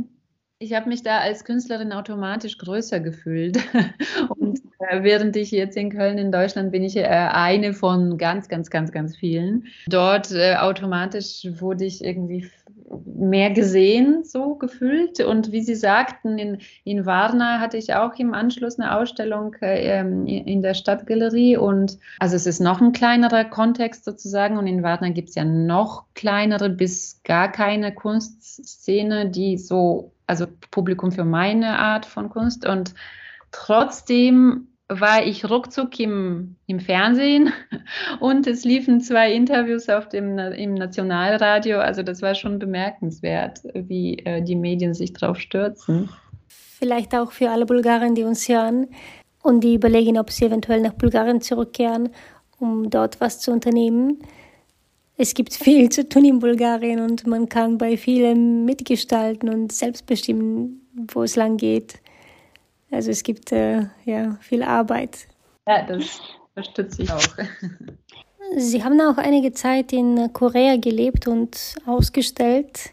ich habe mich da als Künstlerin automatisch größer gefühlt. Und während ich jetzt in Köln in Deutschland bin ich äh, eine von ganz, ganz, ganz, ganz vielen. Dort äh, automatisch wurde ich irgendwie mehr gesehen, so gefühlt. Und wie Sie sagten, in, in Varna hatte ich auch im Anschluss eine Ausstellung äh, ähm, in der Stadtgalerie. Und also es ist noch ein kleinerer Kontext sozusagen. Und in Varna gibt es ja noch kleinere bis gar keine Kunstszene, die so, also Publikum für meine Art von Kunst. Und trotzdem war ich ruckzuck im, im Fernsehen und es liefen zwei Interviews auf dem, im Nationalradio. Also das war schon bemerkenswert, wie äh, die Medien sich darauf stürzen. Vielleicht auch für alle Bulgaren, die uns hören und die überlegen, ob sie eventuell nach Bulgarien zurückkehren, um dort was zu unternehmen. Es gibt viel zu tun in Bulgarien und man kann bei vielem mitgestalten und selbst bestimmen, wo es lang geht. Also es gibt äh, ja viel Arbeit. Ja, das unterstütze ich auch. Sie haben auch einige Zeit in Korea gelebt und ausgestellt.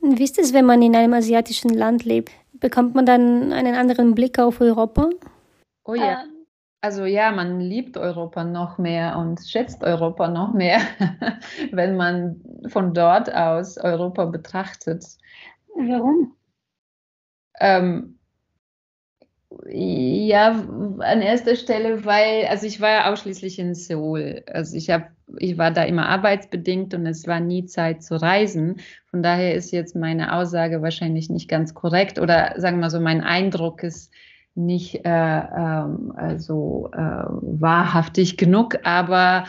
Wie ist es, wenn man in einem asiatischen Land lebt? Bekommt man dann einen anderen Blick auf Europa? Oh ja. Also ja, man liebt Europa noch mehr und schätzt Europa noch mehr, wenn man von dort aus Europa betrachtet. Warum? Ähm, ja, an erster Stelle, weil, also ich war ausschließlich in Seoul. Also ich habe, ich war da immer arbeitsbedingt und es war nie Zeit zu reisen. Von daher ist jetzt meine Aussage wahrscheinlich nicht ganz korrekt oder sagen wir mal so, mein Eindruck ist nicht äh, ähm, also äh, wahrhaftig genug, aber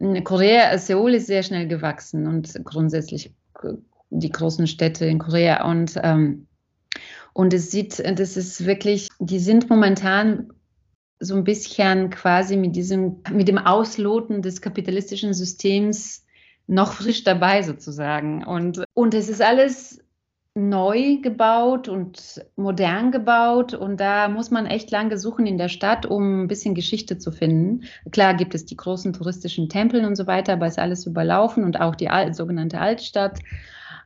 äh, Korea, Seoul ist sehr schnell gewachsen und grundsätzlich die großen Städte in Korea und ähm, Und es sieht, das ist wirklich, die sind momentan so ein bisschen quasi mit diesem, mit dem Ausloten des kapitalistischen Systems noch frisch dabei sozusagen. Und, und es ist alles neu gebaut und modern gebaut und da muss man echt lange suchen in der Stadt, um ein bisschen Geschichte zu finden. Klar gibt es die großen touristischen Tempel und so weiter, aber ist alles überlaufen und auch die sogenannte Altstadt.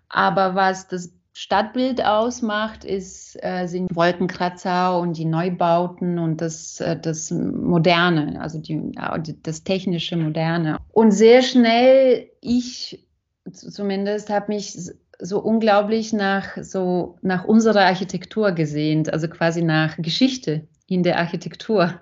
Aber was das Stadtbild ausmacht, ist, äh, sind Wolkenkratzer und die Neubauten und das, äh, das Moderne, also die, das technische Moderne. Und sehr schnell, ich zumindest, habe mich so unglaublich nach, so nach unserer Architektur gesehnt, also quasi nach Geschichte in der Architektur.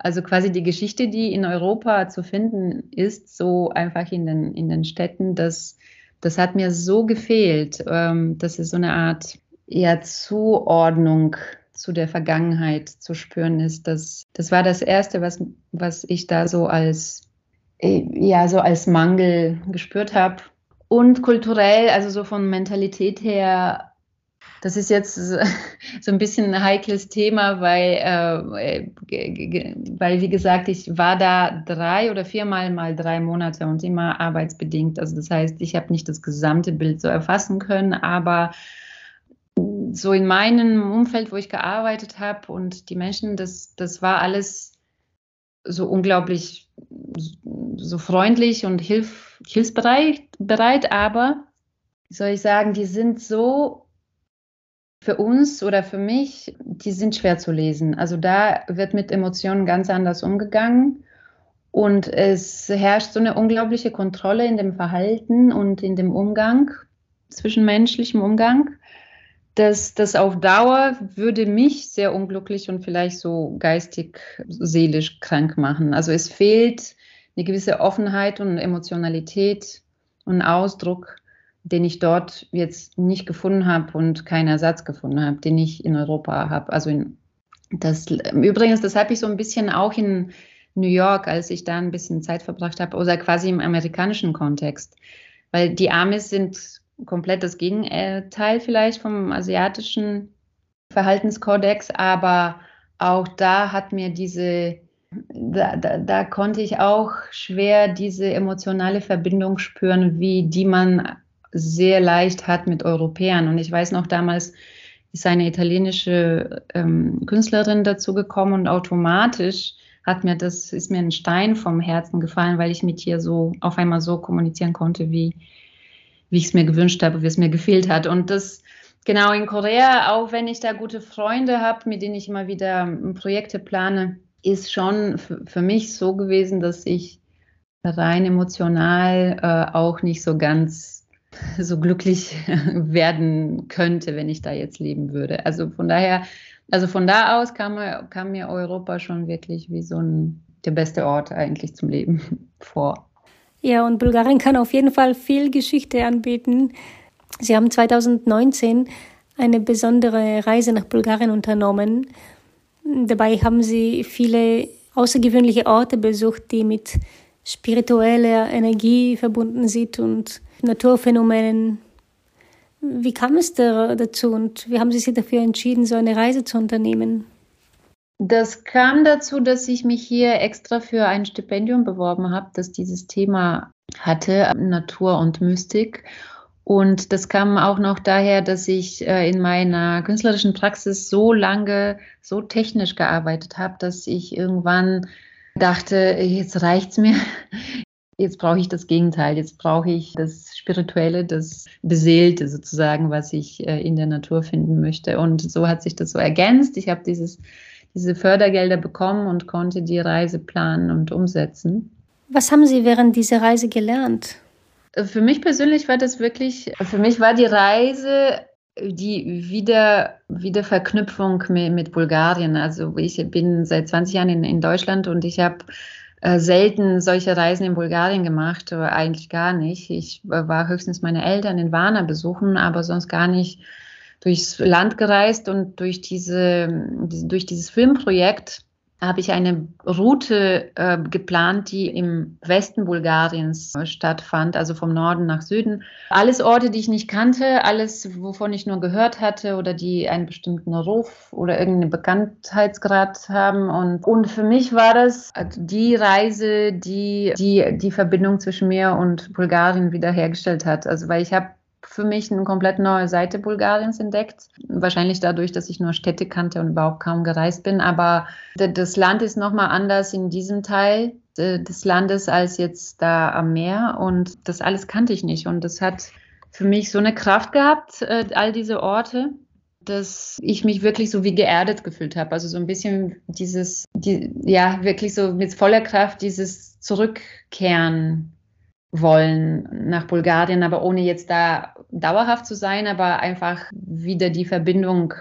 Also quasi die Geschichte, die in Europa zu finden ist, so einfach in den, in den Städten, dass das hat mir so gefehlt, ähm, dass es so eine Art ja, Zuordnung zu der Vergangenheit zu spüren ist. Das, das war das Erste, was, was ich da so als, äh, ja, so als Mangel gespürt habe. Und kulturell, also so von Mentalität her, das ist jetzt so ein bisschen ein heikles Thema, weil, äh, weil wie gesagt, ich war da drei oder viermal mal drei Monate und immer arbeitsbedingt. Also das heißt, ich habe nicht das gesamte Bild so erfassen können, aber so in meinem Umfeld, wo ich gearbeitet habe und die Menschen, das, das war alles so unglaublich so freundlich und hilf, hilfsbereit, bereit, aber soll ich sagen, die sind so für uns oder für mich, die sind schwer zu lesen. Also da wird mit Emotionen ganz anders umgegangen. Und es herrscht so eine unglaubliche Kontrolle in dem Verhalten und in dem Umgang, zwischenmenschlichem Umgang, dass das auf Dauer würde mich sehr unglücklich und vielleicht so geistig, seelisch krank machen. Also es fehlt eine gewisse Offenheit und Emotionalität und Ausdruck den ich dort jetzt nicht gefunden habe und keinen Ersatz gefunden habe, den ich in Europa habe. Also in, das, übrigens, das habe ich so ein bisschen auch in New York, als ich da ein bisschen Zeit verbracht habe, oder quasi im amerikanischen Kontext. Weil die Amis sind komplett das Gegenteil vielleicht vom asiatischen Verhaltenskodex, aber auch da hat mir diese, da, da, da konnte ich auch schwer diese emotionale Verbindung spüren, wie die man sehr leicht hat mit Europäern. Und ich weiß noch, damals ist eine italienische ähm, Künstlerin dazu gekommen und automatisch hat mir das, ist mir ein Stein vom Herzen gefallen, weil ich mit ihr so auf einmal so kommunizieren konnte, wie, wie ich es mir gewünscht habe, wie es mir gefehlt hat. Und das, genau in Korea, auch wenn ich da gute Freunde habe, mit denen ich immer wieder ähm, Projekte plane, ist schon für mich so gewesen, dass ich rein emotional äh, auch nicht so ganz so glücklich werden könnte, wenn ich da jetzt leben würde. Also von daher, also von da aus kam, kam mir Europa schon wirklich wie so ein, der beste Ort eigentlich zum Leben vor. Ja, und Bulgarien kann auf jeden Fall viel Geschichte anbieten. Sie haben 2019 eine besondere Reise nach Bulgarien unternommen. Dabei haben Sie viele außergewöhnliche Orte besucht, die mit spiritueller Energie verbunden sind und Naturphänomenen. Wie kam es da, dazu und wie haben Sie sich dafür entschieden, so eine Reise zu unternehmen? Das kam dazu, dass ich mich hier extra für ein Stipendium beworben habe, das dieses Thema hatte, Natur und Mystik. Und das kam auch noch daher, dass ich äh, in meiner künstlerischen Praxis so lange, so technisch gearbeitet habe, dass ich irgendwann dachte, jetzt reicht's mir. Jetzt brauche ich das Gegenteil. Jetzt brauche ich das Spirituelle, das Beseelte sozusagen, was ich äh, in der Natur finden möchte. Und so hat sich das so ergänzt. Ich habe dieses, diese Fördergelder bekommen und konnte die Reise planen und umsetzen. Was haben Sie während dieser Reise gelernt? Für mich persönlich war das wirklich, für mich war die Reise die Wieder, Wiederverknüpfung mit, mit Bulgarien. Also ich bin seit 20 Jahren in, in Deutschland und ich habe äh, selten solche Reisen in Bulgarien gemacht, eigentlich gar nicht. Ich war höchstens meine Eltern in Varna besuchen, aber sonst gar nicht durchs Land gereist und durch diese, durch dieses Filmprojekt habe ich eine Route äh, geplant, die im Westen Bulgariens äh, stattfand, also vom Norden nach Süden. Alles Orte, die ich nicht kannte, alles, wovon ich nur gehört hatte oder die einen bestimmten Ruf oder irgendeinen Bekanntheitsgrad haben. Und, und für mich war das die Reise, die, die die Verbindung zwischen mir und Bulgarien wiederhergestellt hat. Also weil ich habe für mich eine komplett neue Seite Bulgariens entdeckt. Wahrscheinlich dadurch, dass ich nur Städte kannte und überhaupt kaum gereist bin. Aber das Land ist nochmal anders in diesem Teil des Landes als jetzt da am Meer. Und das alles kannte ich nicht. Und das hat für mich so eine Kraft gehabt, äh, all diese Orte, dass ich mich wirklich so wie geerdet gefühlt habe. Also so ein bisschen dieses, die, ja, wirklich so mit voller Kraft dieses Zurückkehren wollen nach Bulgarien, aber ohne jetzt da dauerhaft zu sein, aber einfach wieder die Verbindung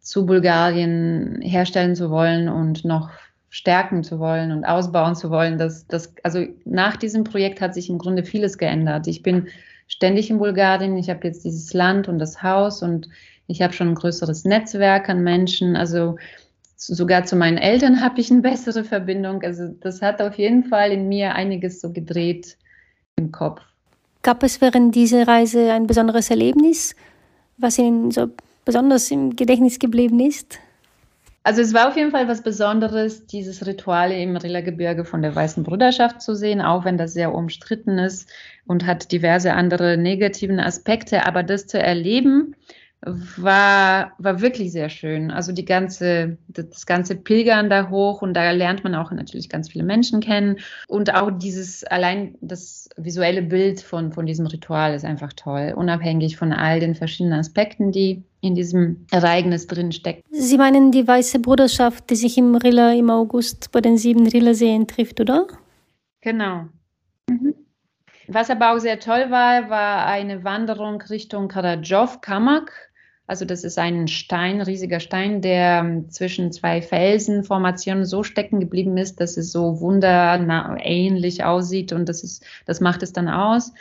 zu Bulgarien herstellen zu wollen und noch stärken zu wollen und ausbauen zu wollen. Das, das, also nach diesem Projekt hat sich im Grunde vieles geändert. Ich bin ständig in Bulgarien. Ich habe jetzt dieses Land und das Haus und ich habe schon ein größeres Netzwerk an Menschen. Also sogar zu meinen Eltern habe ich eine bessere Verbindung. Also das hat auf jeden Fall in mir einiges so gedreht, im Kopf. Gab es während dieser Reise ein besonderes Erlebnis, was Ihnen so besonders im Gedächtnis geblieben ist? Also es war auf jeden Fall was Besonderes, dieses Ritual im Rilla-Gebirge von der Weißen Bruderschaft zu sehen, auch wenn das sehr umstritten ist und hat diverse andere negativen Aspekte. Aber das zu erleben, war, war wirklich sehr schön. Also die ganze, das ganze Pilgern da hoch und da lernt man auch natürlich ganz viele Menschen kennen. Und auch dieses, allein das visuelle Bild von, von diesem Ritual ist einfach toll, unabhängig von all den verschiedenen Aspekten, die in diesem Ereignis drin stecken. Sie meinen die Weiße Bruderschaft, die sich im Rilla im August bei den sieben Rillerseen trifft, oder? Genau. Mhm. Was aber auch sehr toll war, war eine Wanderung Richtung Karadjov, Kamak. Also das ist ein Stein, riesiger Stein, der ähm, zwischen zwei Felsenformationen so stecken geblieben ist, dass es so wunderähnlich aussieht und das ist, das macht es dann aus,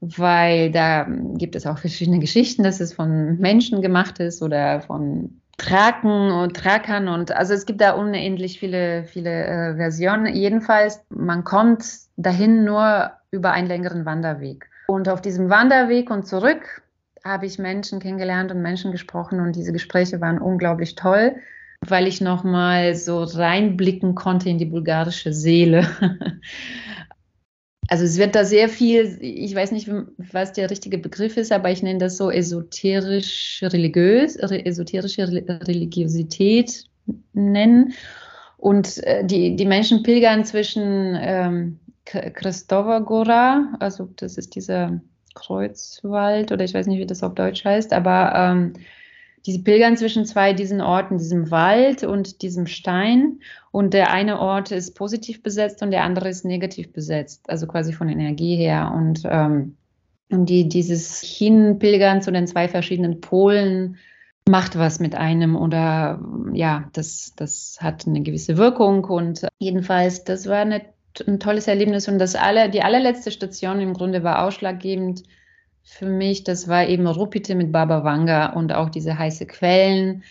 weil da ähm, gibt es auch verschiedene Geschichten, dass es von Menschen gemacht ist oder von Traken und Trakern und also es gibt da unendlich viele, viele äh, Versionen. Jedenfalls, man kommt dahin nur über einen längeren Wanderweg. Und auf diesem Wanderweg und zurück habe ich Menschen kennengelernt und Menschen gesprochen und diese Gespräche waren unglaublich toll, weil ich nochmal so reinblicken konnte in die bulgarische Seele. Also es wird da sehr viel, ich weiß nicht, was der richtige Begriff ist, aber ich nenne das so esoterisch religiös, esoterische Religiosität nennen. Und äh, die, die Menschen pilgern zwischen ähm, Kristova Gora, also das ist dieser Kreuzwald oder ich weiß nicht, wie das auf Deutsch heißt, aber ähm, diese pilgern zwischen zwei diesen Orten, diesem Wald und diesem Stein. Und der eine Ort ist positiv besetzt und der andere ist negativ besetzt, also quasi von Energie her. Und ähm, die, dieses Hinpilgern zu den zwei verschiedenen Polen macht was mit einem oder ja, das, das hat eine gewisse Wirkung. Und jedenfalls, das war eine ein tolles Erlebnis und das aller, die allerletzte Station im Grunde war ausschlaggebend für mich. Das war eben Rupite mit Baba Wanga und auch diese heiße Quellen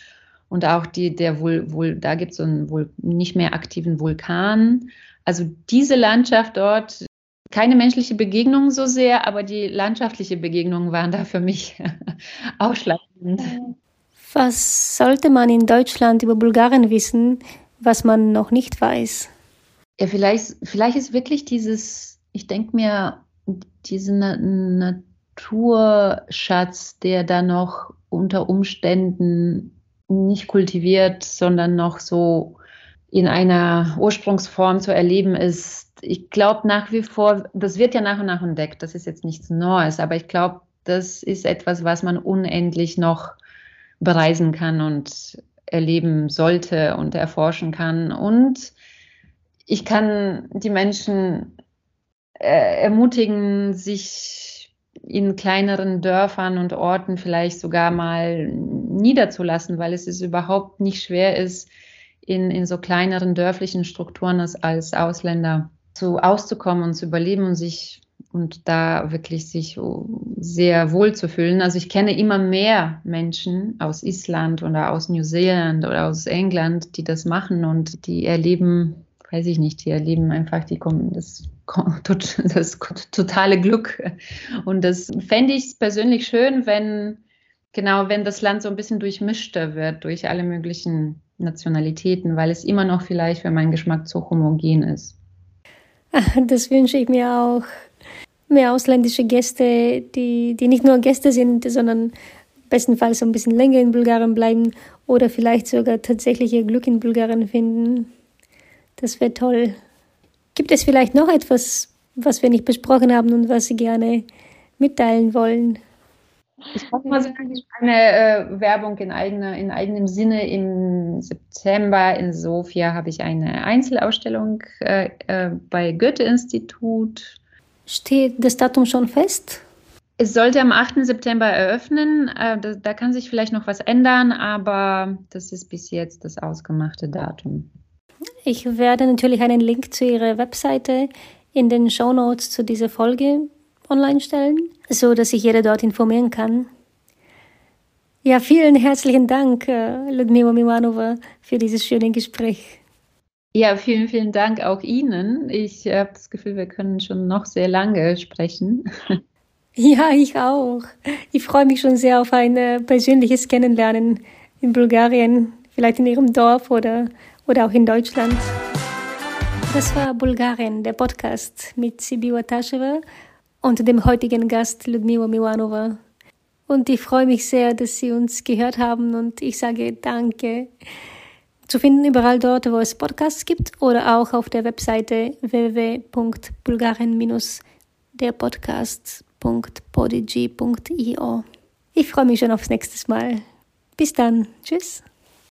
und auch die, der wohl, wohl, da gibt es so einen wohl nicht mehr aktiven Vulkan. Also diese Landschaft dort, keine menschliche Begegnung so sehr, aber die landschaftliche Begegnungen waren da für mich ausschlaggebend. Was sollte man in Deutschland über Bulgarien wissen, was man noch nicht weiß? Ja, vielleicht, vielleicht ist wirklich dieses, ich denke mir, diesen Naturschatz, der da noch unter Umständen nicht kultiviert, sondern noch so in einer Ursprungsform zu erleben ist. Ich glaube nach wie vor, das wird ja nach und nach entdeckt, das ist jetzt nichts Neues, aber ich glaube, das ist etwas, was man unendlich noch bereisen kann und erleben sollte und erforschen kann. Und ich kann die Menschen äh, ermutigen, sich in kleineren Dörfern und Orten vielleicht sogar mal niederzulassen, weil es ist überhaupt nicht schwer ist, in, in so kleineren dörflichen Strukturen als, als Ausländer zu auszukommen und zu überleben und sich und da wirklich sich sehr wohl zu fühlen. Also ich kenne immer mehr Menschen aus Island oder aus New Zealand oder aus England, die das machen und die erleben, weiß ich nicht, die erleben einfach die, das, das totale Glück. Und das fände ich persönlich schön, wenn, genau, wenn das Land so ein bisschen durchmischter wird durch alle möglichen Nationalitäten, weil es immer noch vielleicht für meinen Geschmack zu homogen ist. Das wünsche ich mir auch. Mehr ausländische Gäste, die, die nicht nur Gäste sind, sondern bestenfalls ein bisschen länger in Bulgarien bleiben oder vielleicht sogar tatsächlich ihr Glück in Bulgarien finden. Das wäre toll. Gibt es vielleicht noch etwas, was wir nicht besprochen haben und was Sie gerne mitteilen wollen? Ich kann mal eine äh, Werbung in, eigener, in eigenem Sinne. Im September in Sofia habe ich eine Einzelausstellung äh, äh, bei Goethe-Institut. Steht das Datum schon fest? Es sollte am 8. September eröffnen. Äh, da, da kann sich vielleicht noch was ändern, aber das ist bis jetzt das ausgemachte Datum. Ich werde natürlich einen Link zu Ihrer Webseite in den Show Notes zu dieser Folge online stellen, so dass sich jeder dort informieren kann. Ja, vielen herzlichen Dank, äh, Ludmila Mimanova, für dieses schöne Gespräch. Ja, vielen, vielen Dank auch Ihnen. Ich habe das Gefühl, wir können schon noch sehr lange sprechen. Ja, ich auch. Ich freue mich schon sehr auf ein äh, persönliches Kennenlernen in Bulgarien, vielleicht in Ihrem Dorf oder, oder auch in Deutschland. Das war Bulgarien, der Podcast mit Sibiwa Taschewa und dem heutigen Gast Ludmila Milanova. Und ich freue mich sehr, dass Sie uns gehört haben und ich sage Danke. Zu finden überall dort, wo es Podcasts gibt oder auch auf der Webseite www.bulgarien-derpodcast.podigy.io. Ich freue mich schon aufs nächste Mal. Bis dann. Tschüss.